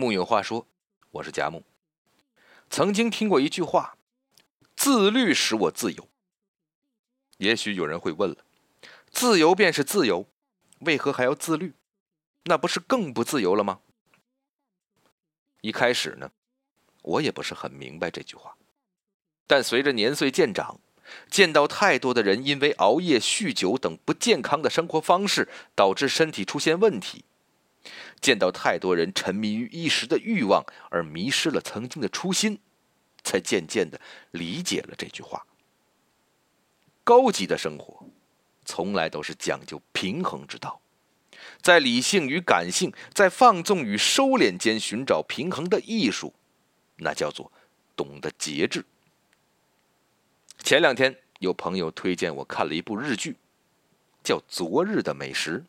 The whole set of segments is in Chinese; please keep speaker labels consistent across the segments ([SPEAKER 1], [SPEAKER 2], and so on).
[SPEAKER 1] 木有话说，我是贾木。曾经听过一句话：“自律使我自由。”也许有人会问了：“自由便是自由，为何还要自律？那不是更不自由了吗？”一开始呢，我也不是很明白这句话。但随着年岁渐长，见到太多的人因为熬夜、酗酒等不健康的生活方式，导致身体出现问题。见到太多人沉迷于一时的欲望而迷失了曾经的初心，才渐渐的理解了这句话。高级的生活，从来都是讲究平衡之道，在理性与感性，在放纵与收敛间寻找平衡的艺术，那叫做懂得节制。前两天有朋友推荐我看了一部日剧，叫《昨日的美食》，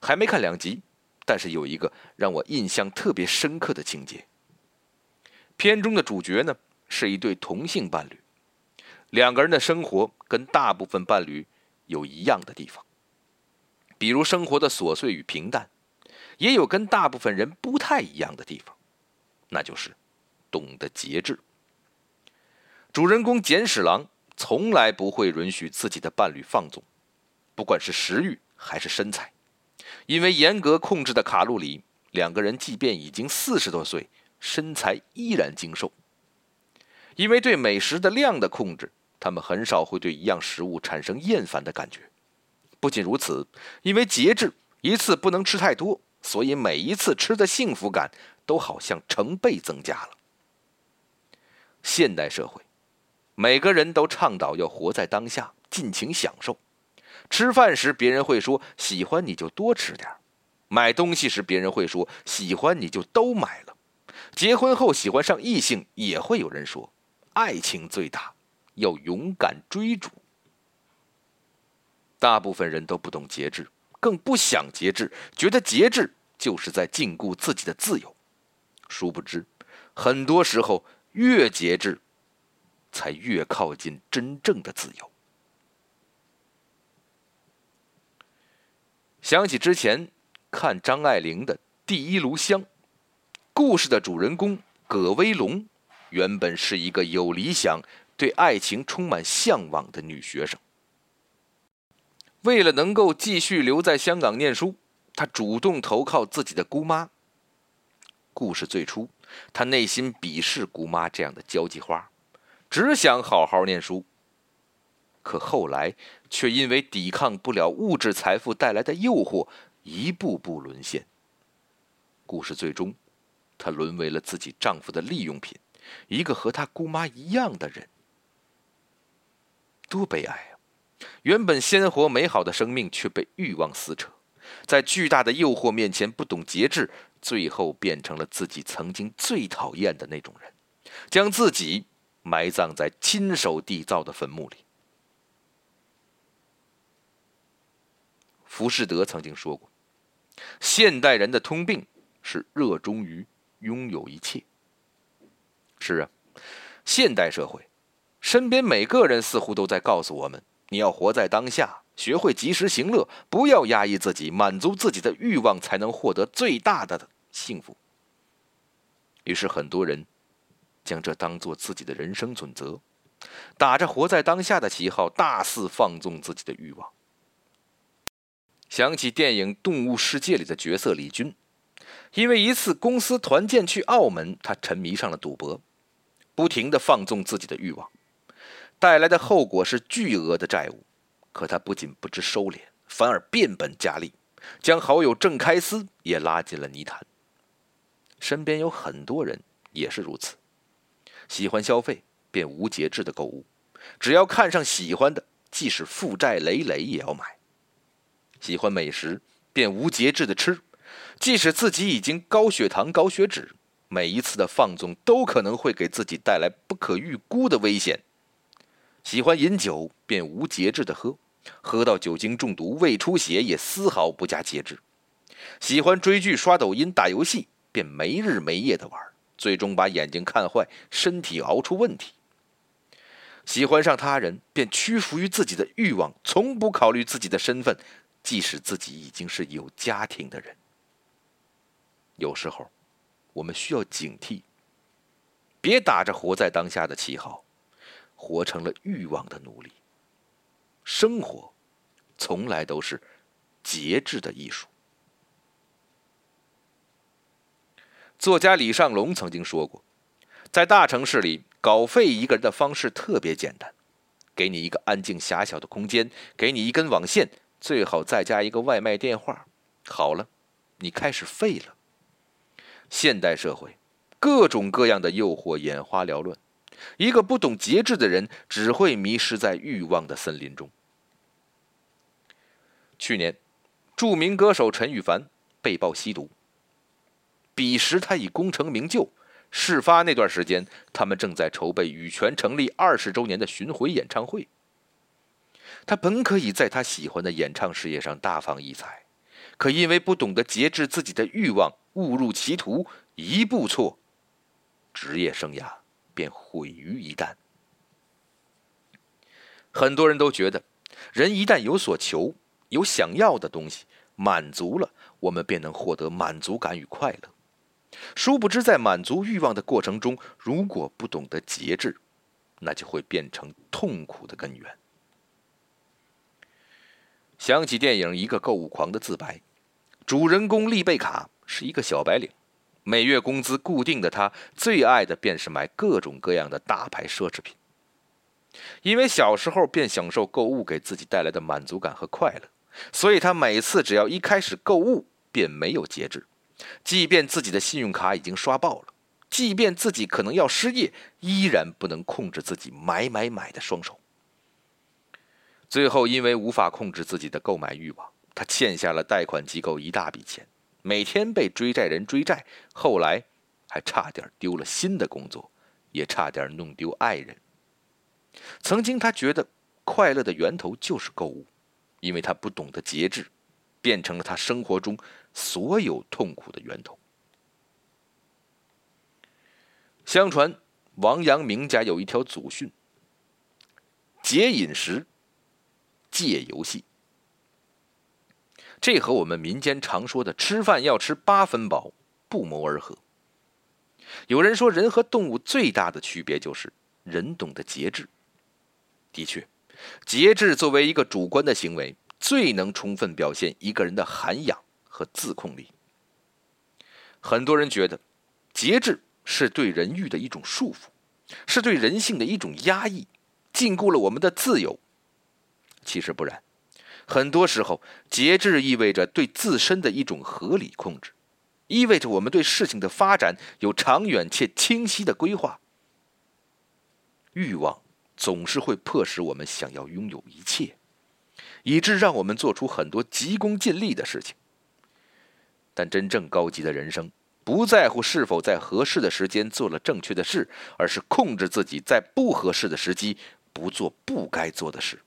[SPEAKER 1] 还没看两集。但是有一个让我印象特别深刻的情节。片中的主角呢是一对同性伴侣，两个人的生活跟大部分伴侣有一样的地方，比如生活的琐碎与平淡，也有跟大部分人不太一样的地方，那就是懂得节制。主人公简史郎从来不会允许自己的伴侣放纵，不管是食欲还是身材。因为严格控制的卡路里，两个人即便已经四十多岁，身材依然精瘦。因为对美食的量的控制，他们很少会对一样食物产生厌烦的感觉。不仅如此，因为节制，一次不能吃太多，所以每一次吃的幸福感都好像成倍增加了。现代社会，每个人都倡导要活在当下，尽情享受。吃饭时，别人会说喜欢你就多吃点买东西时，别人会说喜欢你就都买了；结婚后喜欢上异性，也会有人说爱情最大，要勇敢追逐。大部分人都不懂节制，更不想节制，觉得节制就是在禁锢自己的自由。殊不知，很多时候越节制，才越靠近真正的自由。想起之前看张爱玲的《第一炉香》，故事的主人公葛威龙，原本是一个有理想、对爱情充满向往的女学生。为了能够继续留在香港念书，她主动投靠自己的姑妈。故事最初，她内心鄙视姑妈这样的交际花，只想好好念书。可后来却因为抵抗不了物质财富带来的诱惑，一步步沦陷。故事最终，她沦为了自己丈夫的利用品，一个和她姑妈一样的人。多悲哀啊！原本鲜活美好的生命却被欲望撕扯，在巨大的诱惑面前不懂节制，最后变成了自己曾经最讨厌的那种人，将自己埋葬在亲手缔造的坟墓里。浮士德曾经说过：“现代人的通病是热衷于拥有一切。”是啊，现代社会，身边每个人似乎都在告诉我们：你要活在当下，学会及时行乐，不要压抑自己，满足自己的欲望，才能获得最大的幸福。于是，很多人将这当做自己的人生准则，打着活在当下的旗号，大肆放纵自己的欲望。想起电影《动物世界》里的角色李军，因为一次公司团建去澳门，他沉迷上了赌博，不停的放纵自己的欲望，带来的后果是巨额的债务。可他不仅不知收敛，反而变本加厉，将好友郑开思也拉进了泥潭。身边有很多人也是如此，喜欢消费便无节制的购物，只要看上喜欢的，即使负债累累也要买。喜欢美食，便无节制的吃，即使自己已经高血糖、高血脂，每一次的放纵都可能会给自己带来不可预估的危险。喜欢饮酒，便无节制的喝，喝到酒精中毒、胃出血也丝毫不加节制。喜欢追剧、刷抖音、打游戏，便没日没夜的玩，最终把眼睛看坏，身体熬出问题。喜欢上他人，便屈服于自己的欲望，从不考虑自己的身份。即使自己已经是有家庭的人，有时候我们需要警惕，别打着活在当下的旗号，活成了欲望的奴隶。生活从来都是节制的艺术。作家李尚龙曾经说过，在大城市里搞废一个人的方式特别简单，给你一个安静狭小的空间，给你一根网线，最好再加一个外卖电话，好了，你开始废了。现代社会，各种各样的诱惑眼花缭乱，一个不懂节制的人只会迷失在欲望的森林中。去年，著名歌手陈羽凡被曝吸毒。彼时他已功成名就。事发那段时间，他们正在筹备羽泉成立二十周年的巡回演唱会。他本可以在他喜欢的演唱事业上大放异彩，可因为不懂得节制自己的欲望，误入歧途，一步错，职业生涯便毁于一旦。很多人都觉得，人一旦有所求。有想要的东西，满足了，我们便能获得满足感与快乐。殊不知，在满足欲望的过程中，如果不懂得节制，那就会变成痛苦的根源。想起电影《一个购物狂的自白》，主人公丽贝卡是一个小白领，每月工资固定的他，最爱的便是买各种各样的大牌奢侈品。因为小时候便享受购物给自己带来的满足感和快乐。所以他每次只要一开始购物，便没有节制，即便自己的信用卡已经刷爆了，即便自己可能要失业，依然不能控制自己买买买的双手。最后，因为无法控制自己的购买欲望，他欠下了贷款机构一大笔钱，每天被追债人追债，后来还差点丢了新的工作，也差点弄丢爱人。曾经，他觉得快乐的源头就是购物。因为他不懂得节制，变成了他生活中所有痛苦的源头。相传，王阳明家有一条祖训：节饮食，戒游戏。这和我们民间常说的“吃饭要吃八分饱”不谋而合。有人说，人和动物最大的区别就是人懂得节制。的确。节制作为一个主观的行为，最能充分表现一个人的涵养和自控力。很多人觉得，节制是对人欲的一种束缚，是对人性的一种压抑，禁锢了我们的自由。其实不然，很多时候，节制意味着对自身的一种合理控制，意味着我们对事情的发展有长远且清晰的规划。欲望。总是会迫使我们想要拥有一切，以致让我们做出很多急功近利的事情。但真正高级的人生，不在乎是否在合适的时间做了正确的事，而是控制自己在不合适的时机不做不该做的事。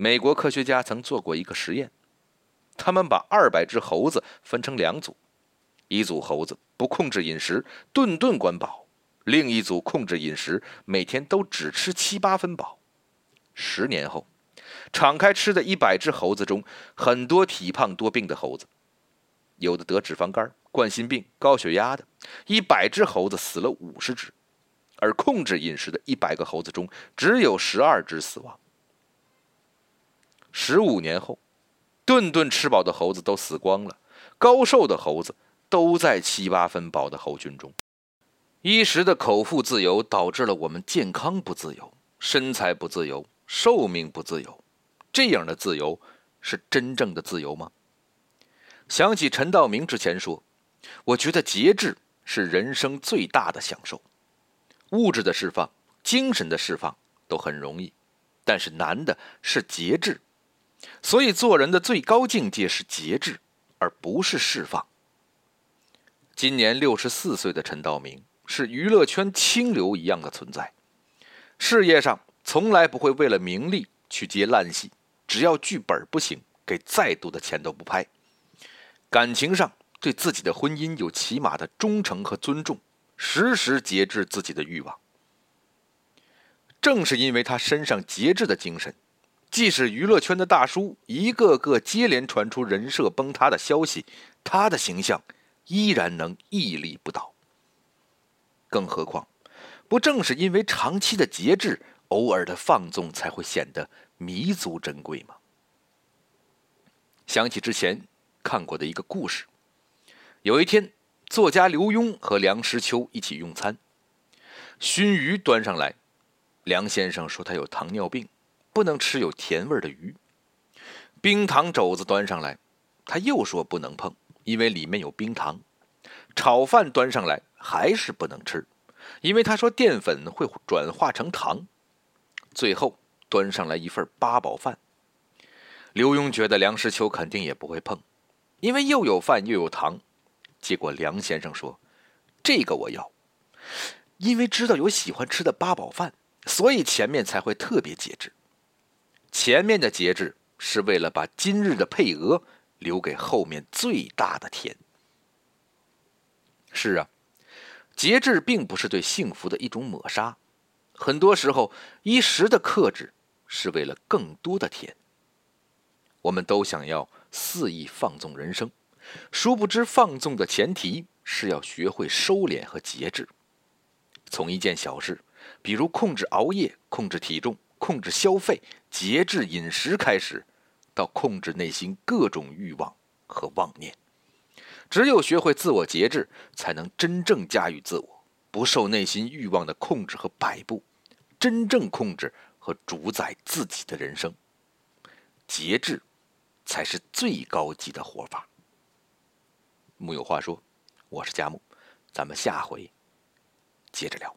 [SPEAKER 1] 美国科学家曾做过一个实验，他们把二百只猴子分成两组，一组猴子不控制饮食，顿顿管饱。另一组控制饮食，每天都只吃七八分饱。十年后，敞开吃的一百只猴子中，很多体胖多病的猴子，有的得脂肪肝、冠心病、高血压的，一百只猴子死了五十只，而控制饮食的一百个猴子中，只有十二只死亡。十五年后，顿顿吃饱的猴子都死光了，高瘦的猴子都在七八分饱的猴群中。一时的口腹自由导致了我们健康不自由，身材不自由，寿命不自由。这样的自由是真正的自由吗？想起陈道明之前说：“我觉得节制是人生最大的享受。物质的释放、精神的释放都很容易，但是难的是节制。所以做人的最高境界是节制，而不是释放。”今年六十四岁的陈道明。是娱乐圈清流一样的存在，事业上从来不会为了名利去接烂戏，只要剧本不行，给再多的钱都不拍。感情上对自己的婚姻有起码的忠诚和尊重，时时节制自己的欲望。正是因为他身上节制的精神，即使娱乐圈的大叔一个个接连传出人设崩塌的消息，他的形象依然能屹立不倒。更何况，不正是因为长期的节制，偶尔的放纵才会显得弥足珍贵吗？想起之前看过的一个故事，有一天，作家刘墉和梁实秋一起用餐，熏鱼端上来，梁先生说他有糖尿病，不能吃有甜味的鱼；冰糖肘子端上来，他又说不能碰，因为里面有冰糖；炒饭端上来，还是不能吃。因为他说淀粉会转化成糖，最后端上来一份八宝饭。刘墉觉得梁实秋肯定也不会碰，因为又有饭又有糖。结果梁先生说：“这个我要，因为知道有喜欢吃的八宝饭，所以前面才会特别节制。前面的节制是为了把今日的配额留给后面最大的甜。”是啊。节制并不是对幸福的一种抹杀，很多时候一时的克制是为了更多的甜。我们都想要肆意放纵人生，殊不知放纵的前提是要学会收敛和节制。从一件小事，比如控制熬夜、控制体重、控制消费、节制饮食开始，到控制内心各种欲望和妄念。只有学会自我节制，才能真正驾驭自我，不受内心欲望的控制和摆布，真正控制和主宰自己的人生。节制，才是最高级的活法。木有话说，我是佳木，咱们下回接着聊。